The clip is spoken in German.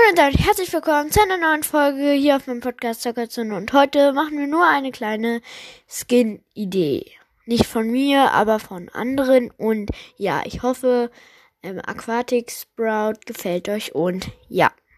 Hallo und damit herzlich willkommen zu einer neuen Folge hier auf meinem Podcast Zockerzone und heute machen wir nur eine kleine Skin-Idee. Nicht von mir, aber von anderen und ja, ich hoffe, ähm, Aquatic Sprout gefällt euch und ja.